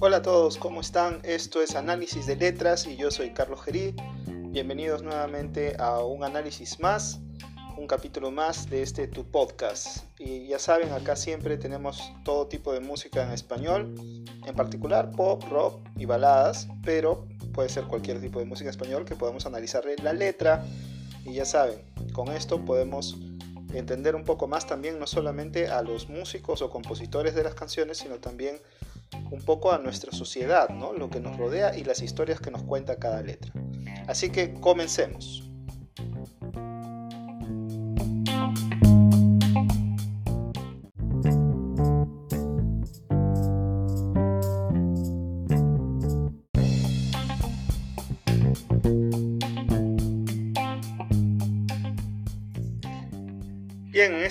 Hola a todos, ¿cómo están? Esto es Análisis de Letras y yo soy Carlos Gerí. Bienvenidos nuevamente a un análisis más, un capítulo más de este tu podcast. Y ya saben, acá siempre tenemos todo tipo de música en español, en particular pop, rock y baladas, pero puede ser cualquier tipo de música en español que podamos analizarle la letra. Y ya saben, con esto podemos entender un poco más también no solamente a los músicos o compositores de las canciones, sino también un poco a nuestra sociedad, ¿no? lo que nos rodea y las historias que nos cuenta cada letra. Así que comencemos.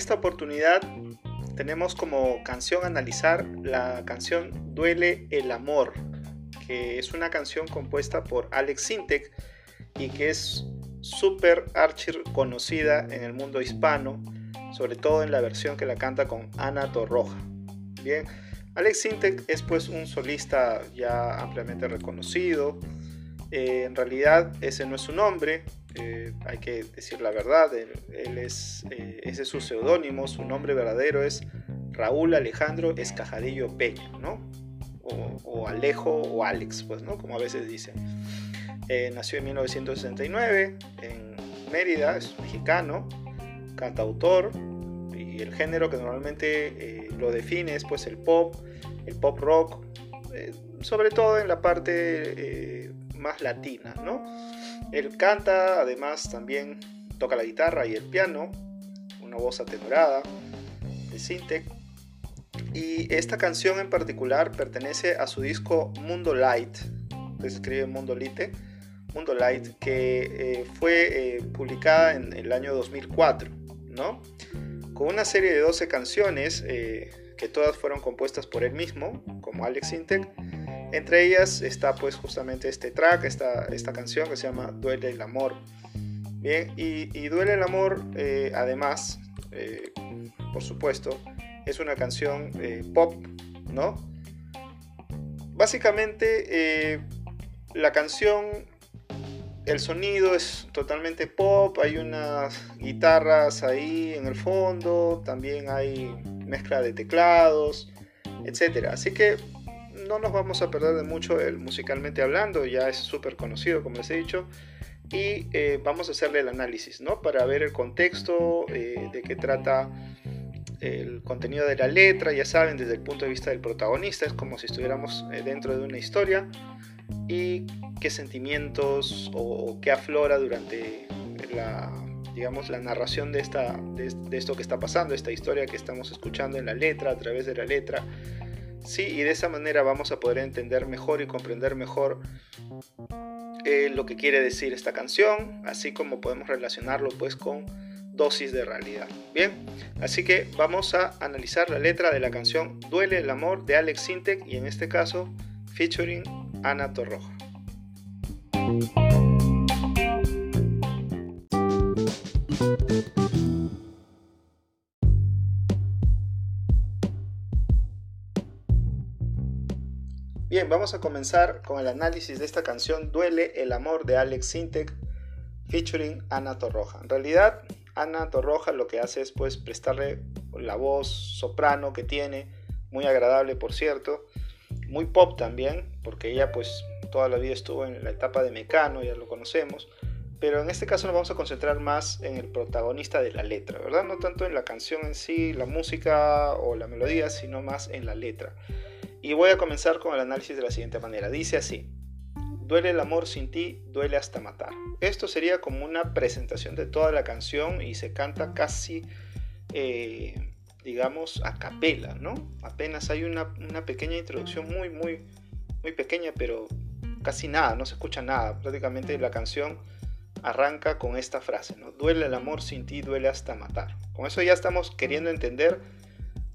Esta oportunidad tenemos como canción analizar la canción Duele el Amor, que es una canción compuesta por Alex Sintek y que es súper archir conocida en el mundo hispano, sobre todo en la versión que la canta con Ana Torroja. Bien, Alex Sintek es pues un solista ya ampliamente reconocido. Eh, en realidad ese no es su nombre, eh, hay que decir la verdad, él, es, eh, ese es su seudónimo, su nombre verdadero es Raúl Alejandro Escajadillo Peña, ¿no? O, Alejo o Alex, pues, ¿no? Como a veces dicen. Eh, nació en 1969 en Mérida, es mexicano, cantautor, y el género que normalmente lo define es pues el pop, el pop rock, sobre todo en la parte más latina, ¿no? Él canta, además también toca la guitarra y el piano, una voz atenorada de Sintec. Y esta canción en particular pertenece a su disco Mundo Light, que Mundo Lite, Mundo que eh, fue eh, publicada en el año 2004, ¿no? Con una serie de 12 canciones eh, que todas fueron compuestas por él mismo, como Alex Sintec entre ellas está pues justamente este track, esta, esta canción que se llama Duele el Amor. Bien, y, Duele el Amor, eh, además, eh, por supuesto, es una canción eh, pop, ¿no? Básicamente, la canción, el sonido es totalmente pop, hay unas guitarras ahí en el fondo, también hay mezcla de teclados, etc. Así que no nos vamos a perder de mucho el musicalmente hablando, ya es súper conocido como les he dicho, y eh, vamos a hacerle el análisis, ¿no? Para ver el contexto eh, de qué trata el contenido de la letra, ya saben, desde el punto de vista del protagonista, es como si estuviéramos eh, dentro de una historia, y qué sentimientos o, qué aflora durante la digamos la narración de, esta, de esto que está pasando, esta historia que estamos escuchando en la letra, a través de la letra, Sí, y de esa manera vamos a poder entender mejor y comprender mejor eh, lo que quiere decir esta canción, así como podemos relacionarlo pues con dosis de realidad. Bien, así que vamos a analizar la letra de la canción Duele el amor de Alex Sintek y en este caso featuring Ana Torroja. Bien, vamos a comenzar con el análisis de esta canción Duele el amor de Alex Sintek featuring Ana Torroja. En realidad, Ana Torroja lo que hace es pues prestarle la voz soprano que tiene, muy agradable por cierto, muy pop también, porque ella pues toda la vida estuvo en la etapa de Mecano, ya lo conocemos, pero en este caso nos vamos a concentrar más en el protagonista de la letra, ¿verdad? No tanto en la canción en sí, la música o la melodía, sino más en la letra. Y voy a comenzar con el análisis de la siguiente manera. Dice así, duele el amor sin ti, duele hasta matar. Esto sería como una presentación de toda la canción y se canta casi, eh, digamos, a capela, ¿no? Apenas hay una, pequeña introducción muy, muy, muy pequeña, pero casi nada, no se escucha nada. Prácticamente la canción arranca con esta frase, ¿no? Duele el amor sin ti, duele hasta matar. Con eso ya estamos queriendo entender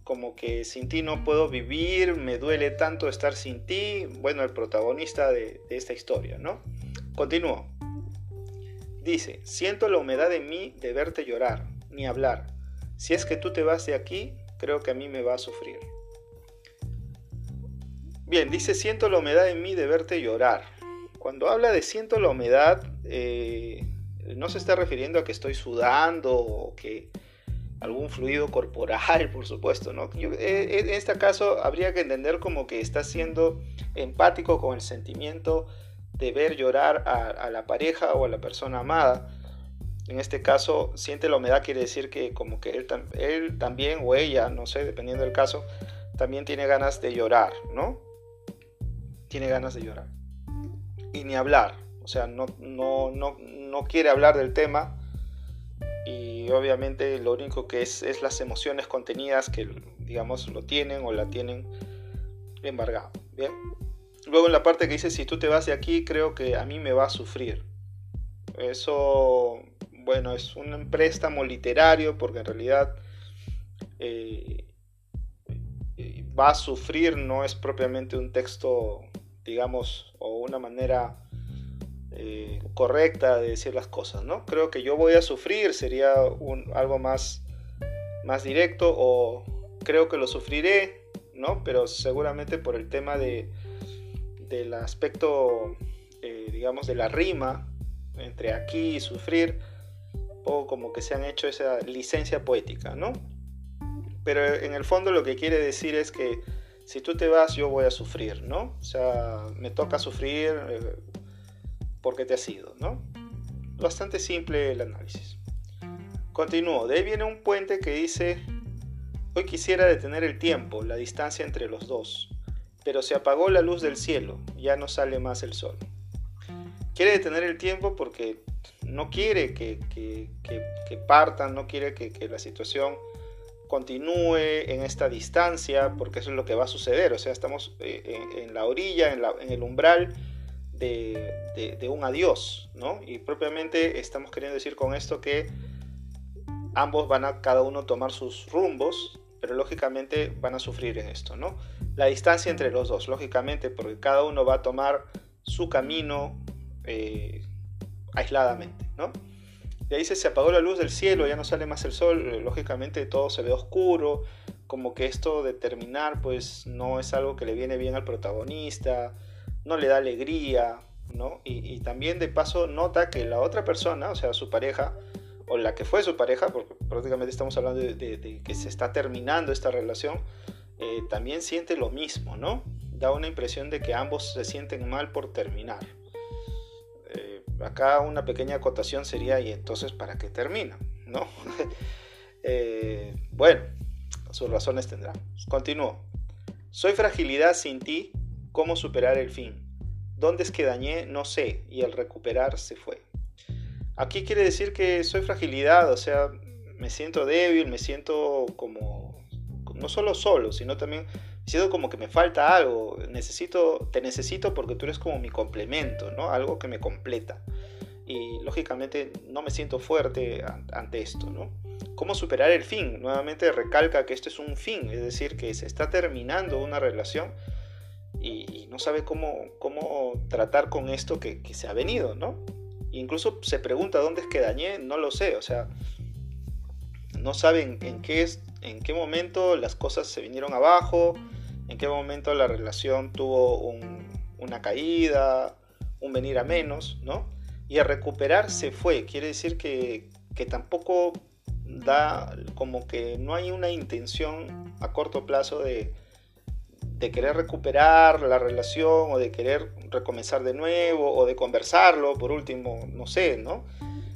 como que sin ti no puedo vivir, me duele tanto estar sin ti, bueno, el protagonista de, esta historia, ¿no? Continúo. Dice, siento la humedad en mí de verte llorar, ni hablar. si es que tú te vas de aquí, creo que a mí me va a sufrir. Bien, dice, siento la humedad en mí de verte llorar. Cuando habla de siento la humedad, eh, no se está refiriendo a que estoy sudando o que algún fluido corporal, por supuesto, ¿no? Eh, en este caso habría que entender como que está siendo empático con el sentimiento de ver llorar a, la pareja o a la persona amada. En este caso, siente la humedad quiere decir que como que él, él también o ella, no sé, dependiendo del caso, también tiene ganas de llorar, ¿no? Tiene ganas de llorar. Y ni hablar, o sea, no, no, no, no quiere hablar del tema y obviamente lo único que es es las emociones contenidas que digamos lo tienen o la tienen embargado. Bien. Luego en la parte que dice si tú te vas de aquí creo que a mí me va a sufrir. Eso bueno es un préstamo literario porque en realidad eh, va a sufrir no es propiamente un texto digamos o una manera eh, correcta de decir las cosas, ¿no? Creo que yo voy a sufrir sería algo más, más directo o creo que lo sufriré, ¿no? Pero seguramente por el tema de, del aspecto, eh, digamos, de la rima entre aquí y sufrir, o como que se han hecho esa licencia poética, ¿no? Pero en el fondo lo que quiere decir es que si tú te vas yo voy a sufrir, ¿no? O sea, me toca sufrir, eh, porque te has ido, ¿no? Bastante simple el análisis. Continúo, de ahí viene un puente que dice, hoy quisiera detener el tiempo, la distancia entre los dos, pero se apagó la luz del cielo, ya no sale más el sol. Quiere detener el tiempo porque no quiere que, partan, no quiere que, la situación continúe en esta distancia, porque eso es lo que va a suceder. O sea, estamos eh, en, la orilla, en el umbral de, un adiós, ¿no? Y propiamente estamos queriendo decir con esto que ambos van a cada uno tomar sus rumbos, pero lógicamente van a sufrir en esto, ¿no? La distancia entre los dos, lógicamente, porque cada uno va a tomar su camino eh, aisladamente, ¿no? De ahí se apagó la luz del cielo, ya no sale más el sol, lógicamente todo se ve oscuro, como que esto de terminar pues no es algo que le viene bien al protagonista, no le da alegría, ¿no? Y, también de paso nota que la otra persona, o sea, su pareja, o la que fue su pareja, porque prácticamente estamos hablando de, que se está terminando esta relación, eh, también siente lo mismo, ¿no? Da una impresión de que ambos se sienten mal por terminar. Eh, acá una pequeña acotación sería, ¿y entonces para qué termina? ¿No? Eh, bueno, sus razones tendrán. Continúo. Soy fragilidad sin ti ¿Cómo superar el fin? ¿Dónde es que dañé? No sé, y el recuperar se fue. Aquí quiere decir que soy fragilidad, o sea, me siento débil, me siento como, no solo solo, sino también siento como que me falta algo, necesito, te necesito porque tú eres como mi complemento, ¿no? Algo que me completa. Y lógicamente no me siento fuerte ante esto, ¿no? ¿Cómo superar el fin? Nuevamente recalca que esto es un fin, es decir, que se está terminando una relación y, no sabe cómo, cómo tratar con esto que, se ha venido, ¿no? incluso se pregunta dónde es que dañé, no lo sé, o sea, no saben en qué, es, en qué momento las cosas se vinieron abajo, en qué momento la relación tuvo una caída, un venir a menos, ¿no? Y a recuperar se fue, quiere decir que, que tampoco da como que no hay una intención a corto plazo de, de querer recuperar la relación o de querer recomenzar de nuevo o de conversarlo, por último, no sé, ¿no?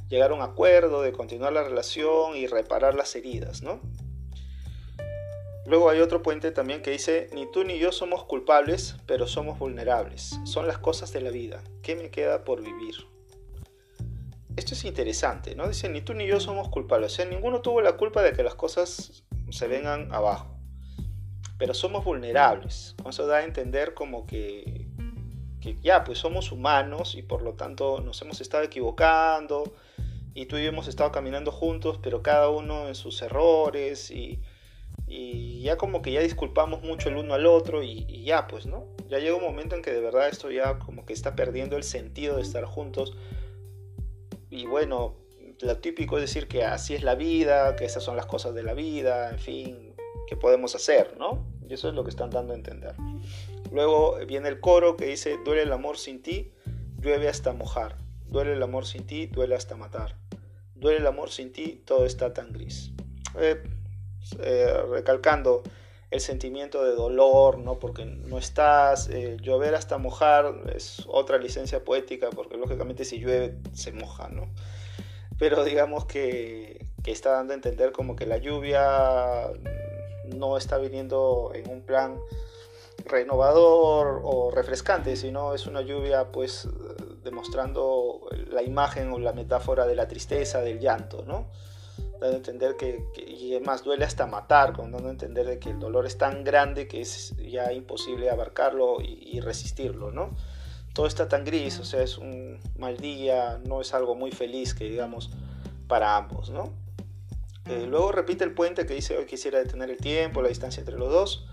Llegar a un acuerdo de continuar la relación y reparar las heridas, ¿no? Luego hay otro puente también que dice, ni tú ni yo somos culpables, pero somos vulnerables. Son las cosas de la vida. ¿Qué me queda por vivir? Esto es interesante, ¿no? Dice, ni tú ni yo somos culpables. O sea, ninguno tuvo la culpa de que las cosas se vengan abajo pero somos vulnerables. Eso da a entender como que, ya, pues somos humanos y por lo tanto nos hemos estado equivocando y tú y yo hemos estado caminando juntos, pero cada uno en sus errores y, ya como que ya disculpamos mucho el uno al otro y, y, ya, pues, ¿no? Ya llega un momento en que de verdad esto ya como que está perdiendo el sentido de estar juntos y bueno, lo típico es decir que así es la vida, que esas son las cosas de la vida, en fin, que podemos hacer, ¿no? Y eso es lo que están dando a entender. Luego viene el coro que dice, duele el amor sin ti, llueve hasta mojar. Duele el amor sin ti, duele hasta matar. Duele el amor sin ti, todo está tan gris. Eh, eh, recalcando el sentimiento de dolor, ¿no? Porque no estás, eh, llover hasta mojar es otra licencia poética, porque lógicamente si llueve se moja, ¿no? Pero digamos que, que está dando a entender como que la lluvia no está viniendo en un plan renovador o refrescante, sino es una lluvia pues demostrando la imagen o la metáfora de la tristeza, del llanto, ¿no? Dando a entender que, y además duele hasta matar, dando a entender de que el dolor es tan grande que es ya imposible abarcarlo y, resistirlo, ¿no? Todo está tan gris, o sea, es un mal día, no es algo muy feliz que digamos para ambos, ¿no? Eh, luego repite el puente que dice hoy quisiera detener el tiempo, la distancia entre los dos,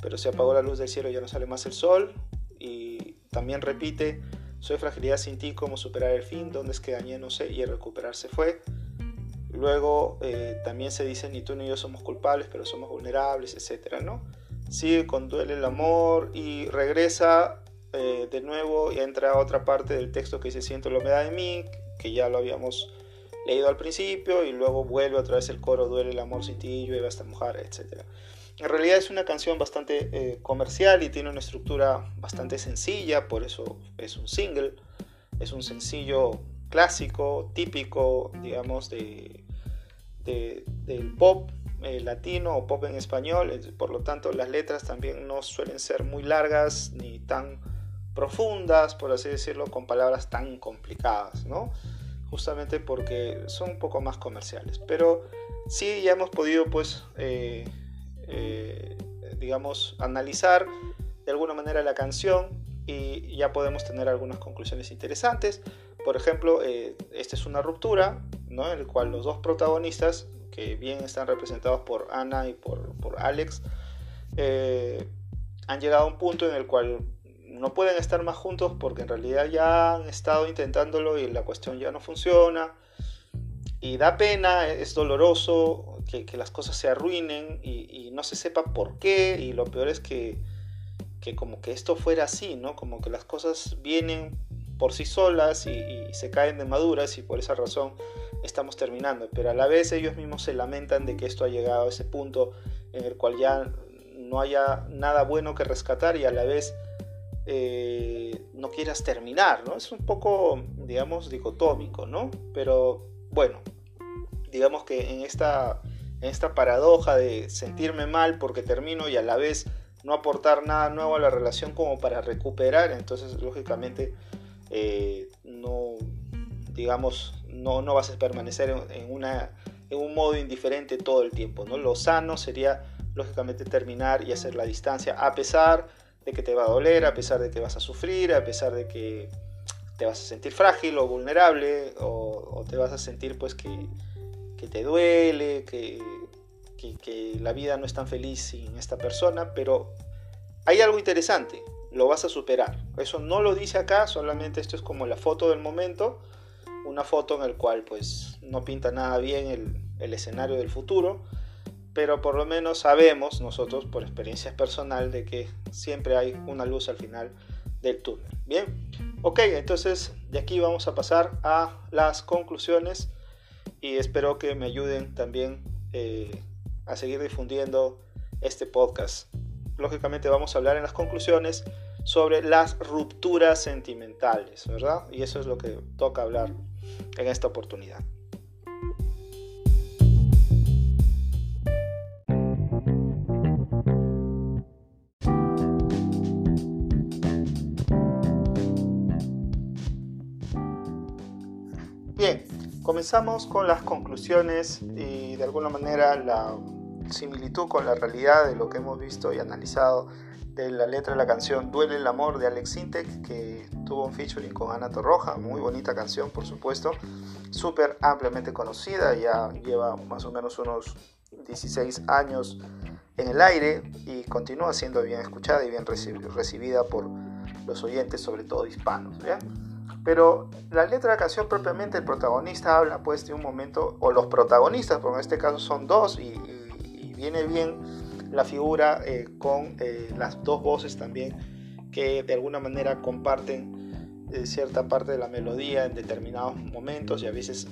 pero se apagó la luz del cielo y ya no sale más el sol. Y también repite, soy fragilidad sin ti, cómo superar el fin, dónde es que dañé, no sé, y el recuperarse fue. Luego eh, también se dice, ni tú ni yo somos culpables, pero somos vulnerables, etc. ¿no? Sigue con duele el amor y regresa eh, de nuevo y entra a otra parte del texto que dice, siento la humedad de mí, que ya lo habíamos leído al principio, y luego vuelve otra vez el coro, duele el amor sin ti, llueve hasta mojar, etc. En realidad es una canción bastante eh, comercial y tiene una estructura bastante sencilla, por eso es un single. Es un sencillo clásico, típico, digamos, de, del pop eh, latino o pop en español. Por lo tanto, las letras también no suelen ser muy largas ni tan profundas, por así decirlo, con palabras tan complicadas, ¿no? Justamente porque son un poco más comerciales. Pero sí ya hemos podido, pues, eh, eh, digamos, analizar de alguna manera la canción y ya podemos tener algunas conclusiones interesantes. Por ejemplo, eh, esta es una ruptura, ¿no? en el cual los dos protagonistas, que bien están representados por Ana y por, por Alex, han llegado a un punto en el cual no pueden estar más juntos porque en realidad ya han estado intentándolo y la cuestión ya no funciona. Y da pena, es doloroso, que, las cosas se arruinen y, no se sepa por qué y lo peor es que, que, como que esto fuera así, ¿no? Como que las cosas vienen por sí solas y, se caen de maduras y por esa razón estamos terminando, pero a la vez ellos mismos se lamentan de que esto ha llegado a ese punto en el cual ya no haya nada bueno que rescatar y a la vez eh, no quieras terminar, ¿no? Es un poco, digamos, dicotómico, ¿no? Pero bueno, digamos que en esta en esta paradoja de sentirme mal porque termino y a la vez no aportar nada nuevo a la relación como para recuperar, entonces lógicamente eh, no, digamos, no, no vas a permanecer en, una, en un modo indiferente todo el tiempo. ¿no? Lo sano sería lógicamente terminar y hacer la distancia a pesar de que te va a doler, a pesar de que vas a sufrir, a pesar de que te vas a sentir frágil o vulnerable o, te vas a sentir pues que, que te duele, que, que, la vida no es tan feliz sin esta persona, pero hay algo interesante, lo vas a superar. Eso no lo dice acá, solamente esto es como la foto del momento, una foto en el cual pues no pinta nada bien el, el escenario del futuro, pero por lo menos sabemos nosotros por experiencia personal de que siempre hay una luz al final del túnel. Bien, ok, entonces de aquí vamos a pasar a las conclusiones y espero que me ayuden también eh, a seguir difundiendo este podcast. Lógicamente vamos a hablar en las conclusiones sobre las rupturas sentimentales, ¿verdad? Y eso es lo que toca hablar en esta oportunidad. Comenzamos con las conclusiones y de alguna manera la similitud con la realidad de lo que hemos visto y analizado de la letra de la canción Duele el amor de Alex Sintek que tuvo un featuring con Ana Torroja, muy bonita canción por supuesto, súper ampliamente conocida, ya lleva más o menos unos 16 años en el aire y continúa siendo bien escuchada y bien recibida por los oyentes, sobre todo hispanos. Pero la letra de la canción propiamente, el protagonista habla pues de un momento, o los protagonistas, porque en este caso son dos, y, viene bien la figura eh, con eh, las dos voces también, que de alguna manera comparten eh, cierta parte de la melodía en determinados momentos y a veces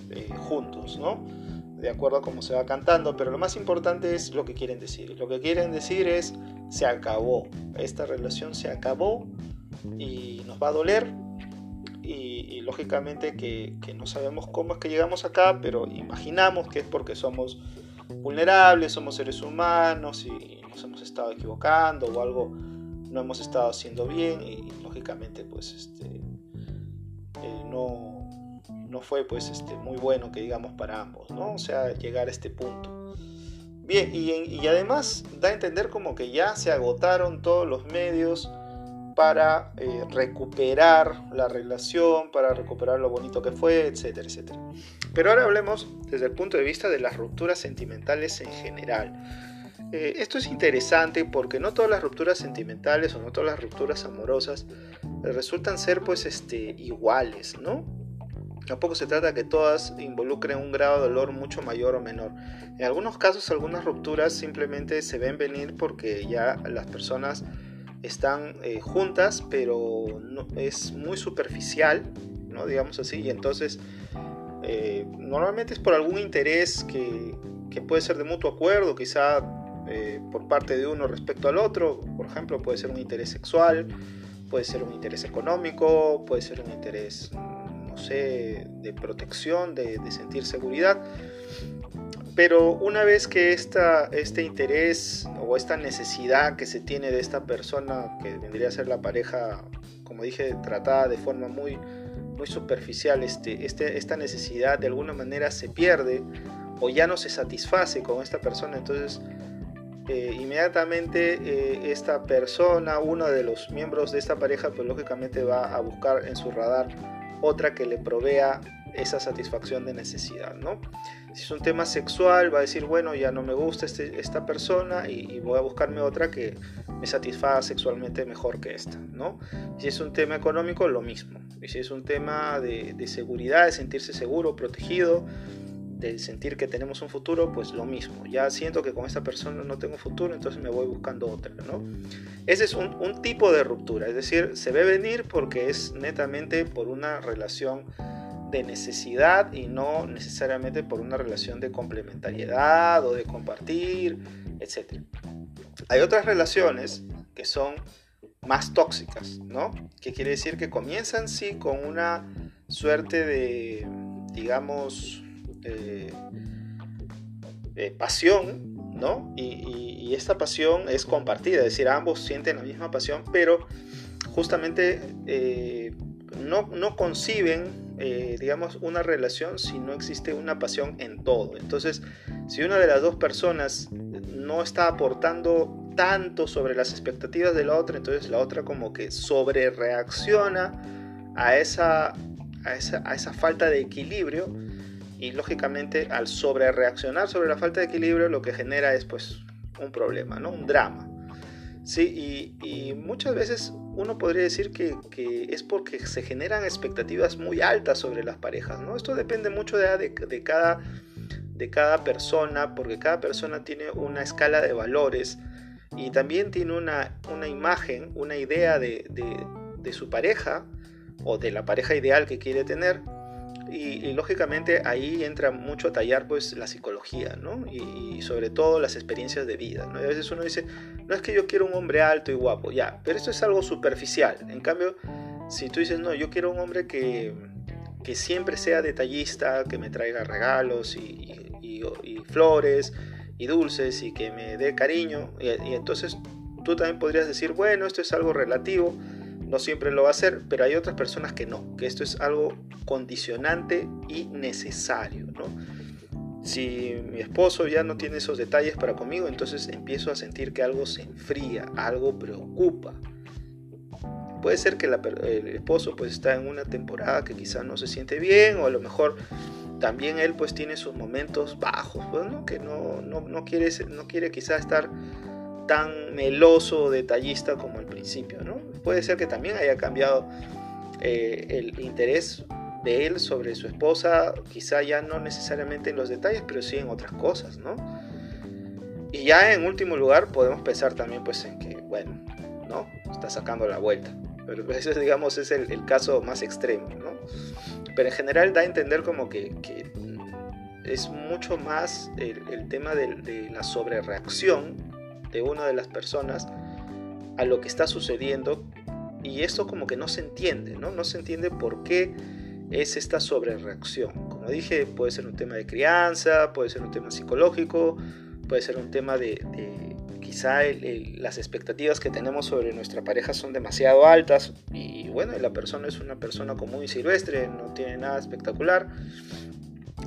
juntos, ¿no? De acuerdo a cómo se va cantando, pero lo más importante es lo que quieren decir. Lo que quieren decir es, se acabó, esta relación se acabó y nos va a doler, y, lógicamente que, no sabemos cómo es que llegamos acá, pero imaginamos que es porque somos vulnerables, somos seres humanos y nos hemos estado equivocando o algo no hemos estado haciendo bien y lógicamente pues este eh, no, no fue pues este muy bueno que digamos para ambos, ¿no? O sea, llegar a este punto. Bien, y, y además da a entender como que ya se agotaron todos los medios para eh, recuperar la relación, para recuperar lo bonito que fue, etcétera, etcétera. Pero ahora hablemos desde el punto de vista de las rupturas sentimentales en general. Eh, esto es interesante porque no todas las rupturas sentimentales o no todas las rupturas amorosas resultan ser pues este, iguales, ¿no? Tampoco se trata que todas involucren un grado de dolor mucho mayor o menor. En algunos casos, algunas rupturas simplemente se ven venir porque ya las personas están eh, juntas, pero no, es muy superficial, ¿no? digamos así, y entonces eh, normalmente es por algún interés que, que, puede ser de mutuo acuerdo, quizá eh, por parte de uno respecto al otro, por ejemplo, puede ser un interés sexual, puede ser un interés económico, puede ser un interés, no sé, de protección, de, de sentir seguridad. Pero una vez que esta, este interés o esta necesidad que se tiene de esta persona, que vendría a ser la pareja, como dije, tratada de forma muy, muy superficial, este, este, esta necesidad de alguna manera se pierde o ya no se satisface con esta persona, entonces eh, inmediatamente eh, esta persona, uno de los miembros de esta pareja, pues lógicamente va a buscar en su radar otra que le provea esa satisfacción de necesidad, ¿no? Si es un tema sexual, va a decir, bueno, ya no me gusta este, esta persona y, voy a buscarme otra que me satisfaga sexualmente mejor que esta, ¿no? Si es un tema económico, lo mismo. Y si es un tema de, de seguridad, de sentirse seguro, protegido, de sentir que tenemos un futuro, pues lo mismo. Ya siento que con esta persona no tengo futuro, entonces me voy buscando otra, ¿no? Ese es un, un tipo de ruptura, es decir, se ve venir porque es netamente por una relación de necesidad y no necesariamente por una relación de complementariedad o de compartir, etc. Hay otras relaciones que son más tóxicas, ¿no? Que quiere decir que comienzan sí con una suerte de, digamos, eh, pasión, ¿no? Y, esta pasión es compartida, es decir, ambos sienten la misma pasión, pero justamente eh, no, no conciben eh, digamos, una relación si no existe una pasión en todo. Entonces, si una de las dos personas no está aportando tanto sobre las expectativas de la otra, entonces la otra como que sobre reacciona a esa, a esa, a esa falta de equilibrio y lógicamente al sobre reaccionar sobre la falta de equilibrio lo que genera es pues un problema, ¿no? un drama. Sí, y, muchas veces uno podría decir que, es porque se generan expectativas muy altas sobre las parejas, ¿no? Esto depende mucho de, cada, de cada persona, porque cada persona tiene una escala de valores y también tiene una, una imagen, una idea de, de su pareja o de la pareja ideal que quiere tener y, lógicamente ahí entra mucho a tallar pues la psicología, ¿no? Y, sobre todo las experiencias de vida, ¿no? a veces uno dice, no es que yo quiero un hombre alto y guapo, ya, pero esto es algo superficial. En cambio, si tú dices, no, yo quiero un hombre que, que siempre sea detallista, que me traiga regalos y, y, flores y dulces y que me dé cariño, y entonces tú también podrías decir, bueno, esto es algo relativo, no siempre lo va a hacer, pero hay otras personas que no, que esto es algo condicionante y necesario, ¿no? Si mi esposo ya no tiene esos detalles para conmigo, entonces empiezo a sentir que algo se enfría, algo preocupa. Puede ser que el esposo pues está en una temporada que quizá no se siente bien o a lo mejor también él pues tiene sus momentos bajos, pues, que no, no, no, quiere, no quiere quizá estar tan meloso o detallista como al principio, ¿no? Puede ser que también haya cambiado eh, el interés de él sobre su esposa, quizá ya no necesariamente en los detalles, pero sí en otras cosas, ¿no? Y ya en último lugar podemos pensar también pues en que, bueno, ¿no? Está sacando la vuelta. Pero ese, digamos, es el, caso más extremo, ¿no? Pero en general da a entender como que, es mucho más el, tema de, de la sobrereacción de una de las personas a lo que está sucediendo y esto como que no se entiende, ¿no? No se entiende por qué es esta sobrereacción. Como dije, puede ser un tema de crianza, puede ser un tema psicológico, puede ser un tema de, quizá las expectativas que tenemos sobre nuestra pareja son demasiado altas y bueno, la persona es una persona común y silvestre, no tiene nada espectacular.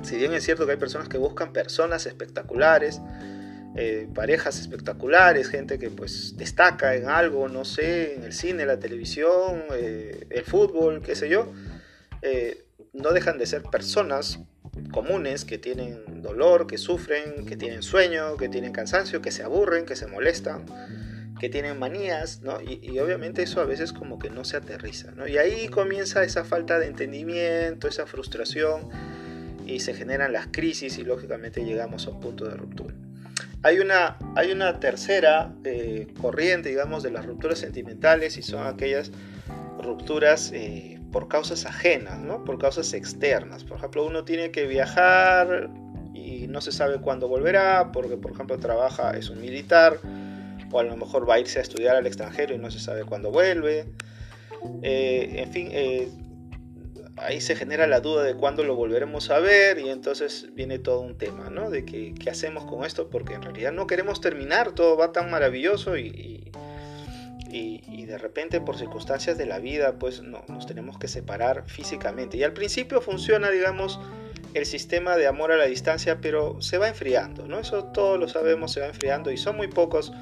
Si bien es cierto que hay personas que buscan personas espectaculares, eh, parejas espectaculares, gente que pues destaca en algo, no sé, en el cine, la televisión, eh, el fútbol, qué sé yo, eh, no dejan de ser personas comunes que tienen dolor, que sufren, que tienen sueño, que tienen cansancio, que se aburren, que se molestan, que tienen manías, ¿no? Y, obviamente eso a veces como que no se aterriza, ¿no? Y ahí comienza esa falta de entendimiento, esa frustración y se generan las crisis y lógicamente llegamos a un punto de ruptura. Hay una, hay una tercera eh, corriente, digamos, de las rupturas sentimentales y son aquellas rupturas eh, por causas ajenas, ¿no? por causas externas. Por ejemplo, uno tiene que viajar y no se sabe cuándo volverá, porque por ejemplo trabaja, es un militar, o a lo mejor va a irse a estudiar al extranjero y no se sabe cuándo vuelve. Eh, en fin, ahí se genera la duda de cuándo lo volveremos a ver y entonces viene todo un tema, ¿no? De que, qué hacemos con esto, porque en realidad no queremos terminar, todo va tan maravilloso y y, de repente por circunstancias de la vida pues no, nos tenemos que separar físicamente. Y al principio funciona, digamos, el sistema de amor a la distancia, pero se va enfriando, ¿no? Eso todos lo sabemos, se va enfriando y son muy pocos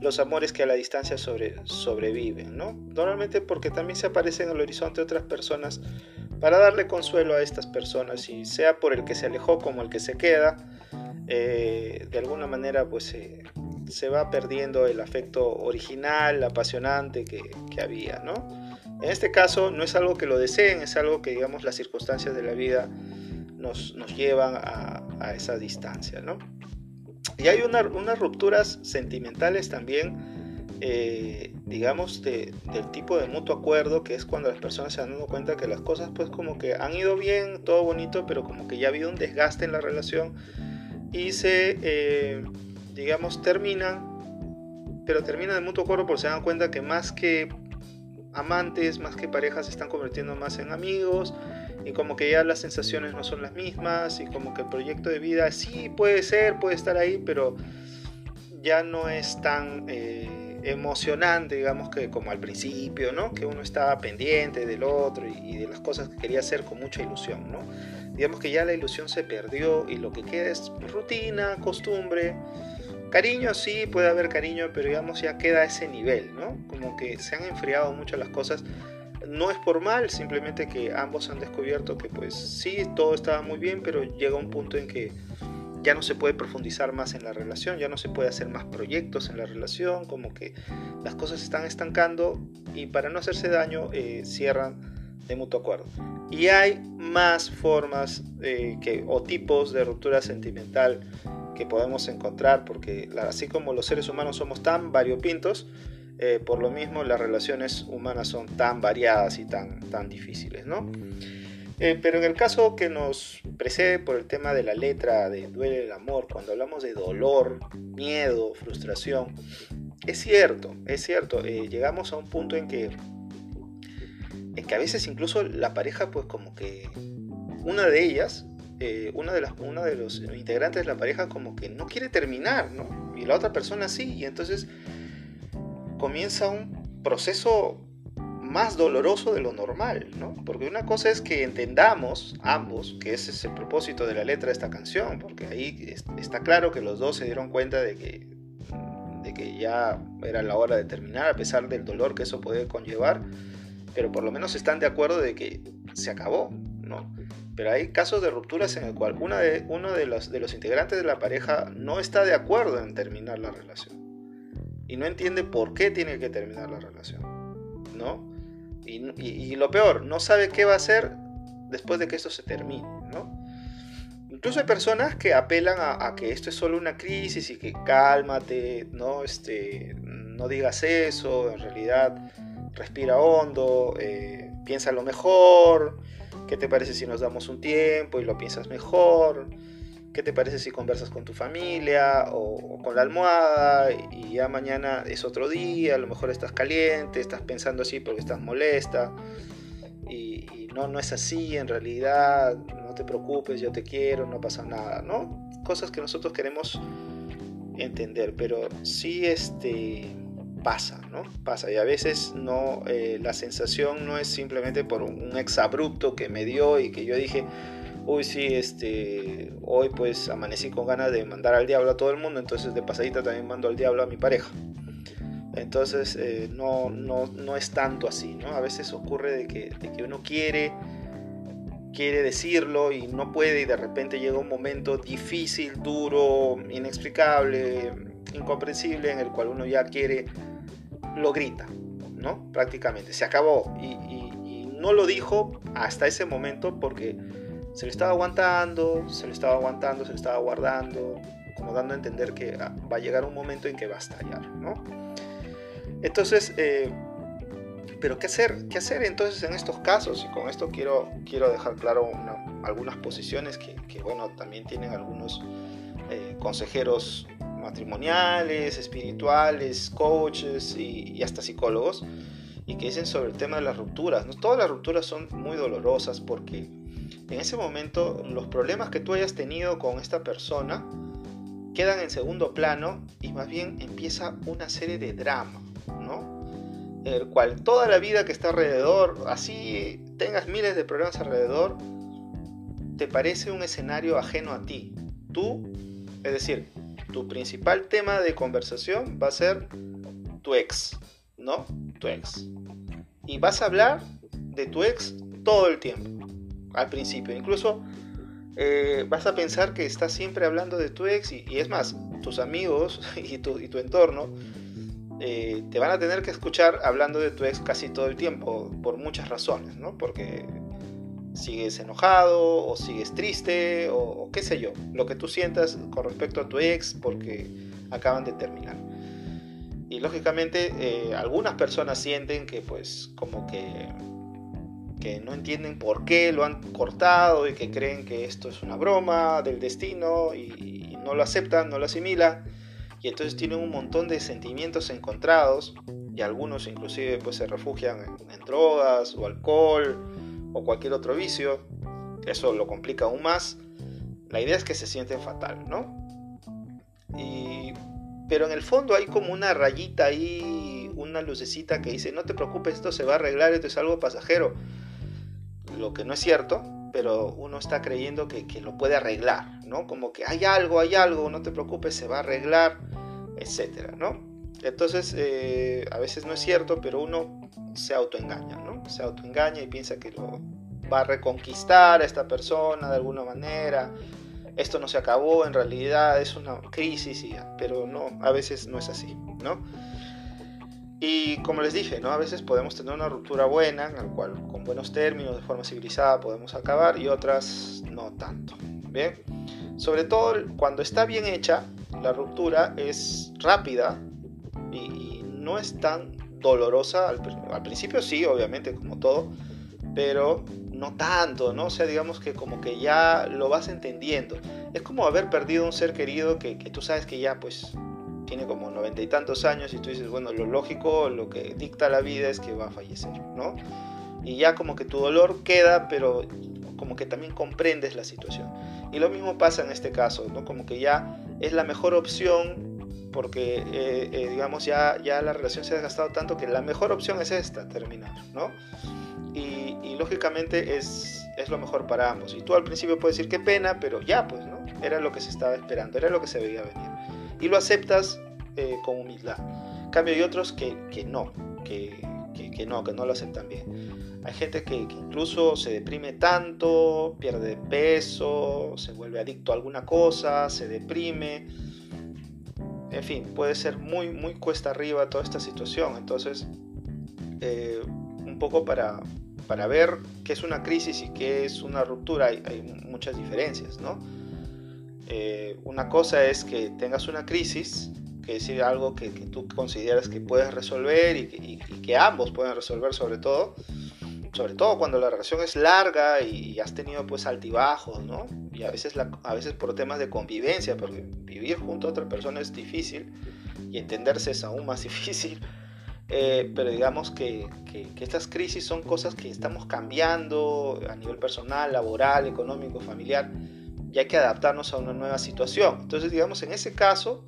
los amores que a la distancia sobre, sobreviven, ¿no? Normalmente porque también se aparecen en el horizonte otras personas para darle consuelo a estas personas y sea por el que se alejó como el que se queda, eh, de alguna manera pues se va perdiendo el afecto original, apasionante que, había, ¿no? En este caso no es algo que lo deseen, es algo que digamos las circunstancias de la vida nos, llevan a, esa distancia, ¿no? Y hay unas rupturas sentimentales también, eh, digamos, del tipo de mutuo acuerdo, que es cuando las personas se han dado cuenta que las cosas pues como que han ido bien, todo bonito, pero como que ya ha habido un desgaste en la relación y se... Eh, digamos, terminan, pero terminan de mutuo acuerdo porque se dan cuenta que más que amantes, más que parejas, se están convirtiendo más en amigos y como que ya las sensaciones no son las mismas y como que el proyecto de vida sí puede ser, puede estar ahí, pero ya no es tan eh, emocionante, digamos, que como al principio, ¿no? Que uno estaba pendiente del otro y, de las cosas que quería hacer con mucha ilusión, ¿no? Digamos que ya la ilusión se perdió y lo que queda es rutina, costumbre, Cariño sí, puede haber cariño, pero digamos ya queda ese nivel, ¿no? Como que se han enfriado mucho las cosas. No es por mal, simplemente que ambos han descubierto que pues sí, todo estaba muy bien, pero llega un punto en que ya no se puede profundizar más en la relación, ya no se puede hacer más proyectos en la relación, como que las cosas se están estancando y para no hacerse daño eh, cierran de mutuo acuerdo. Y hay más formas eh, que, o tipos de ruptura sentimental que podemos encontrar, porque así como los seres humanos somos tan variopintos, eh, por lo mismo las relaciones humanas son tan variadas y tan, tan difíciles, ¿no? Eh, pero en el caso que nos precede por el tema de la letra de duele el amor, cuando hablamos de dolor, miedo, frustración, es cierto, es cierto, eh, llegamos a un punto en que, en que a veces incluso la pareja pues como que una de ellas eh, una de las, uno de los integrantes de la pareja como que no quiere terminar, ¿no? Y la otra persona sí, y entonces comienza un proceso más doloroso de lo normal, ¿no? Porque una cosa es que entendamos ambos que ese es el propósito de la letra de esta canción, porque ahí está claro que los dos se dieron cuenta de que, de que ya era la hora de terminar, a pesar del dolor que eso puede conllevar, pero por lo menos están de acuerdo de que se acabó, ¿no? Pero hay casos de rupturas en el cual una de, uno de los, de los integrantes de la pareja no está de acuerdo en terminar la relación. Y no entiende por qué tiene que terminar la relación. ¿No? Y, lo peor, no sabe qué va a hacer después de que esto se termine, ¿no? Incluso hay personas que apelan a, que esto es solo una crisis y que cálmate, no, este, no digas eso, en realidad respira hondo, eh, piensa lo mejor, ¿qué te parece si nos damos un tiempo y lo piensas mejor? ¿Qué te parece si conversas con tu familia o, con la almohada y ya mañana es otro día? A lo mejor estás caliente, estás pensando así porque estás molesta y, no, no es así en realidad, no te preocupes, yo te quiero, no pasa nada, ¿no? Cosas que nosotros queremos entender, pero sí este pasa, ¿no? Pasa y a veces no, eh, la sensación no es simplemente por un exabrupto que me dio y que yo dije, uy, sí, este, hoy pues amanecí con ganas de mandar al diablo a todo el mundo, entonces de pasadita también mando al diablo a mi pareja. Entonces eh, no, no, no, es tanto así, ¿no? A veces ocurre de que, de que uno quiere, quiere decirlo y no puede y de repente llega un momento difícil, duro, inexplicable, incomprensible en el cual uno ya quiere, lo grita, ¿no? Prácticamente, se acabó y, y no lo dijo hasta ese momento porque se lo estaba aguantando, se lo estaba aguantando, se lo estaba guardando, como dando a entender que ah, va a llegar un momento en que va a estallar, ¿no? Entonces, eh, pero ¿qué hacer? ¿Qué hacer entonces en estos casos? Y con esto quiero, quiero dejar claro algunas posiciones que, bueno, también tienen algunos eh, consejeros matrimoniales, espirituales, coaches y, hasta psicólogos, y que dicen sobre el tema de las rupturas. ¿no? Todas las rupturas son muy dolorosas porque en ese momento los problemas que tú hayas tenido con esta persona quedan en segundo plano y más bien empieza una serie de drama, ¿no? El cual toda la vida que está alrededor, así tengas miles de problemas alrededor, te parece un escenario ajeno a ti. Tú, es decir, tu principal tema de conversación va a ser tu ex, ¿no? Tu ex. Y vas a hablar de tu ex todo el tiempo al principio. Incluso eh, vas a pensar que estás siempre hablando de tu ex y, es más, tus amigos y tu, y tu entorno eh, te van a tener que escuchar hablando de tu ex casi todo el tiempo por muchas razones, ¿no? Porque sigues enojado o sigues triste o, qué sé yo, lo que tú sientas con respecto a tu ex porque acaban de terminar. Y lógicamente eh, algunas personas sienten que pues como que que no entienden por qué lo han cortado y que creen que esto es una broma del destino y, no lo aceptan, no lo asimilan y entonces tienen un montón de sentimientos encontrados y algunos inclusive pues se refugian en, drogas o alcohol o cualquier otro vicio, eso lo complica aún más. La idea es que se sienten fatal, ¿no? pero en el fondo hay como una rayita ahí, una lucecita que dice, no te preocupes, esto se va a arreglar, esto es algo pasajero lo que no es cierto, pero uno está creyendo que, lo puede arreglar, ¿no? Como que hay algo, hay algo, no te preocupes, se va a arreglar, etcétera, ¿no? Entonces, eh, a veces no es cierto, pero uno se autoengaña, ¿no? Se autoengaña y piensa que lo va a reconquistar a esta persona de alguna manera. Esto no se acabó, en realidad es una crisis, pero no, a veces no es así, ¿no? Y como les dije, ¿no? a veces podemos tener una ruptura buena, en la cual con buenos términos, de forma civilizada, podemos acabar, y otras no tanto. ¿bien? Sobre todo cuando está bien hecha, la ruptura es rápida y, no es tan dolorosa. Al, principio sí, obviamente, como todo, pero no tanto, ¿no? O sea, digamos que como que ya lo vas entendiendo. Es como haber perdido un ser querido que, que tú sabes que ya, pues, tiene como noventa y tantos años y tú dices, bueno, lo lógico, lo que dicta la vida es que va a fallecer, ¿no? Y ya como que tu dolor queda, pero como que también comprendes la situación. Y lo mismo pasa en este caso, ¿no? Como que ya es la mejor opción porque, eh, eh, digamos, ya, ya la relación se ha desgastado tanto que la mejor opción es esta, terminar, ¿no? Y, y lógicamente es, es lo mejor para ambos. Y tú al principio puedes decir qué pena, pero ya, pues, ¿no? Era lo que se estaba esperando, era lo que se veía venir y lo aceptas eh, con humildad. cambio hay otros que, que no, que, que, no, que no lo aceptan bien. Hay gente que, incluso se deprime tanto, pierde peso, se vuelve adicto a alguna cosa, se deprime. En fin, puede ser muy, muy cuesta arriba toda esta situación. Entonces, eh, un poco para, para ver qué es una crisis y qué es una ruptura, hay, muchas diferencias, ¿no? Eh, una cosa es que tengas una crisis, que es algo que, tú consideras que puedes resolver y que, ambos pueden resolver sobre todo, sobre todo cuando la relación es larga y, has tenido pues altibajos, ¿no? Y a veces, a veces por temas de convivencia, porque vivir junto a otra persona es difícil y entenderse es aún más difícil. Eh, pero digamos que, que, estas crisis son cosas que estamos cambiando a nivel personal, laboral, económico, familiar, y hay que adaptarnos a una nueva situación. Entonces, digamos, en ese caso,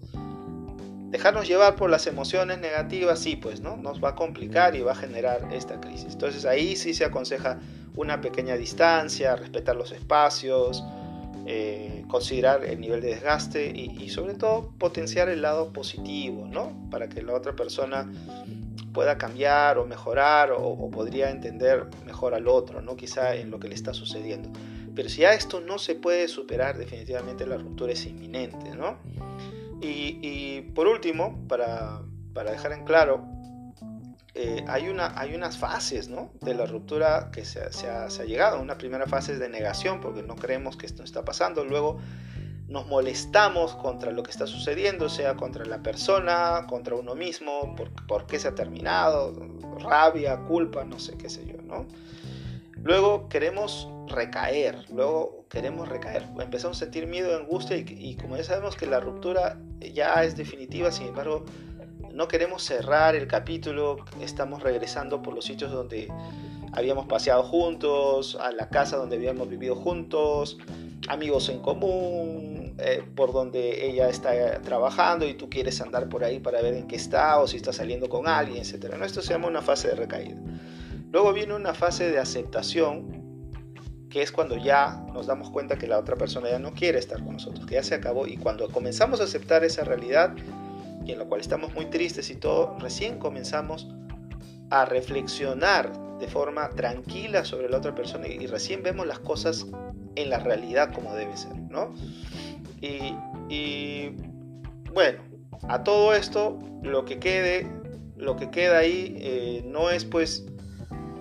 dejarnos llevar por las emociones negativas, sí, pues, ¿no? Nos va a complicar y va a generar esta crisis. Entonces, ahí sí se aconseja una pequeña distancia, respetar los espacios, eh, considerar el nivel de desgaste y, sobre todo potenciar el lado positivo, ¿no? Para que la otra persona pueda cambiar o mejorar o, podría entender mejor al otro, ¿no? Quizá en lo que le está sucediendo. Pero si a esto no se puede superar, definitivamente la ruptura es inminente, ¿no? Y, por último, para, para dejar en claro, eh, hay, una, hay unas fases ¿no? de la ruptura que se, ha, se, ha, llegado. Una primera fase es de negación, porque no creemos que esto está pasando. Luego nos molestamos contra lo que está sucediendo, sea contra la persona, contra uno mismo, por, por qué se ha terminado, rabia, culpa, no sé qué sé yo. ¿no? Luego queremos recaer, luego queremos recaer. Empezamos a sentir miedo, angustia y, como ya sabemos que la ruptura ya es definitiva, sin embargo no queremos cerrar el capítulo, estamos regresando por los sitios donde habíamos paseado juntos, a la casa donde habíamos vivido juntos, amigos en común, eh, por donde ella está trabajando y tú quieres andar por ahí para ver en qué está o si está saliendo con alguien, etc. ¿no? Esto se llama una fase de recaída. Luego viene una fase de aceptación, que es cuando ya nos damos cuenta que la otra persona ya no quiere estar con nosotros, que ya se acabó y cuando comenzamos a aceptar esa realidad, y en lo cual estamos muy tristes y todo, recién comenzamos a reflexionar de forma tranquila sobre la otra persona y, recién vemos las cosas en la realidad como debe ser, ¿no? Y, bueno, a todo esto lo que quede, lo que queda ahí eh, no es pues,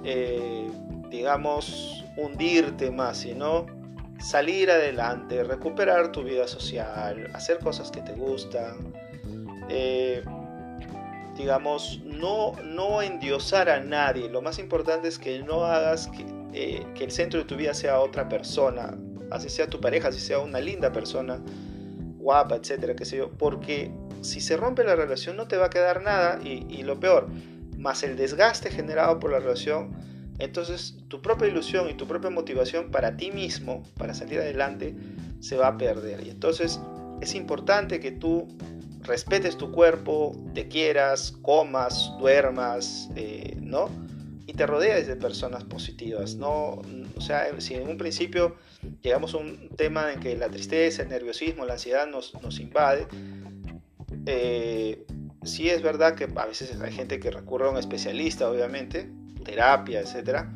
eh, digamos, hundirte más, sino salir adelante, recuperar tu vida social, hacer cosas que te gustan, eh, digamos, no, no endiosar a nadie. Lo más importante es que no hagas que, eh, que, el centro de tu vida sea otra persona, así sea tu pareja, así sea una linda persona, guapa, etcétera, qué sé yo, porque si se rompe la relación no te va a quedar nada y, y lo peor, más el desgaste generado por la relación, entonces tu propia ilusión y tu propia motivación para ti mismo, para salir adelante, se va a perder. Y entonces es importante que tú respetes tu cuerpo, te quieras, comas, duermas, eh, ¿no? Y te rodees de personas positivas, ¿no? O sea, si en un principio llegamos a un tema en que la tristeza, el nerviosismo, la ansiedad nos, nos invade, eh, sí es verdad que a veces hay gente que recurre a un especialista, obviamente, terapia, etcétera.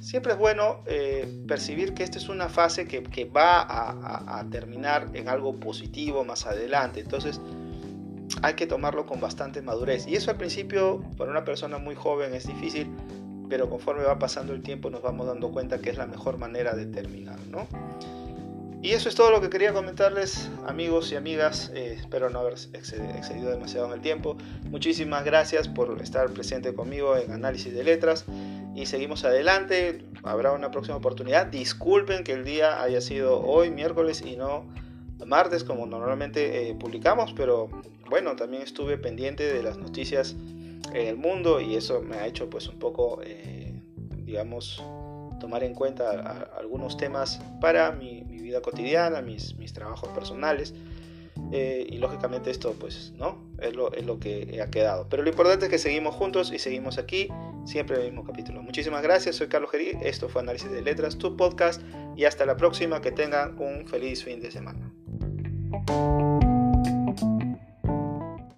Siempre es bueno eh, percibir que esta es una fase que, que va a, a, terminar en algo positivo más adelante. Entonces, hay que tomarlo con bastante madurez. Y eso al principio, para una persona muy joven, es difícil, pero conforme va pasando el tiempo nos vamos dando cuenta que es la mejor manera de terminar, ¿no? Y eso es todo lo que quería comentarles, amigos y amigas. Eh, espero no haber excedido demasiado en el tiempo. Muchísimas gracias por estar presente conmigo en Análisis de Letras. Y seguimos adelante. Habrá una próxima oportunidad. Disculpen que el día haya sido hoy, miércoles, y no martes como normalmente eh, publicamos, pero bueno, también estuve pendiente de las noticias en el mundo y eso me ha hecho pues un poco, eh, digamos, tomar en cuenta algunos temas para mi, vida cotidiana, mis, mis trabajos personales. Eh, y lógicamente esto pues no es lo, es lo que ha quedado pero lo importante es que seguimos juntos y seguimos aquí siempre en el mismo capítulo muchísimas gracias soy Carlos Gerí esto fue Análisis de Letras tu podcast y hasta la próxima que tengan un feliz fin de semana.